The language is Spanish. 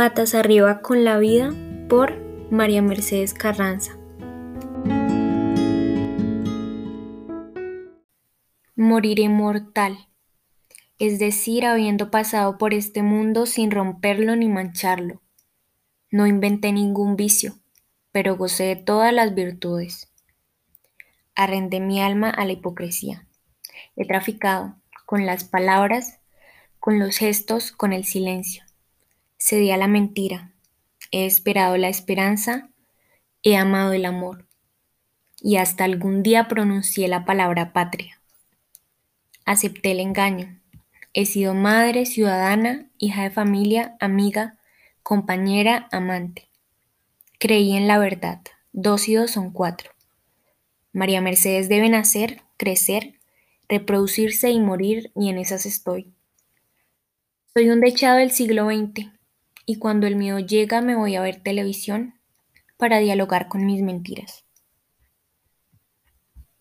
Patas arriba con la vida por María Mercedes Carranza. Moriré mortal, es decir, habiendo pasado por este mundo sin romperlo ni mancharlo. No inventé ningún vicio, pero gocé de todas las virtudes. Arrendé mi alma a la hipocresía. He traficado con las palabras, con los gestos, con el silencio. Cedí a la mentira. He esperado la esperanza. He amado el amor. Y hasta algún día pronuncié la palabra patria. Acepté el engaño. He sido madre, ciudadana, hija de familia, amiga, compañera, amante. Creí en la verdad. Dos y dos son cuatro. María Mercedes debe nacer, crecer, reproducirse y morir, y en esas estoy. Soy un dechado del siglo XX, y cuando el mío llega me voy a ver televisión para dialogar con mis mentiras.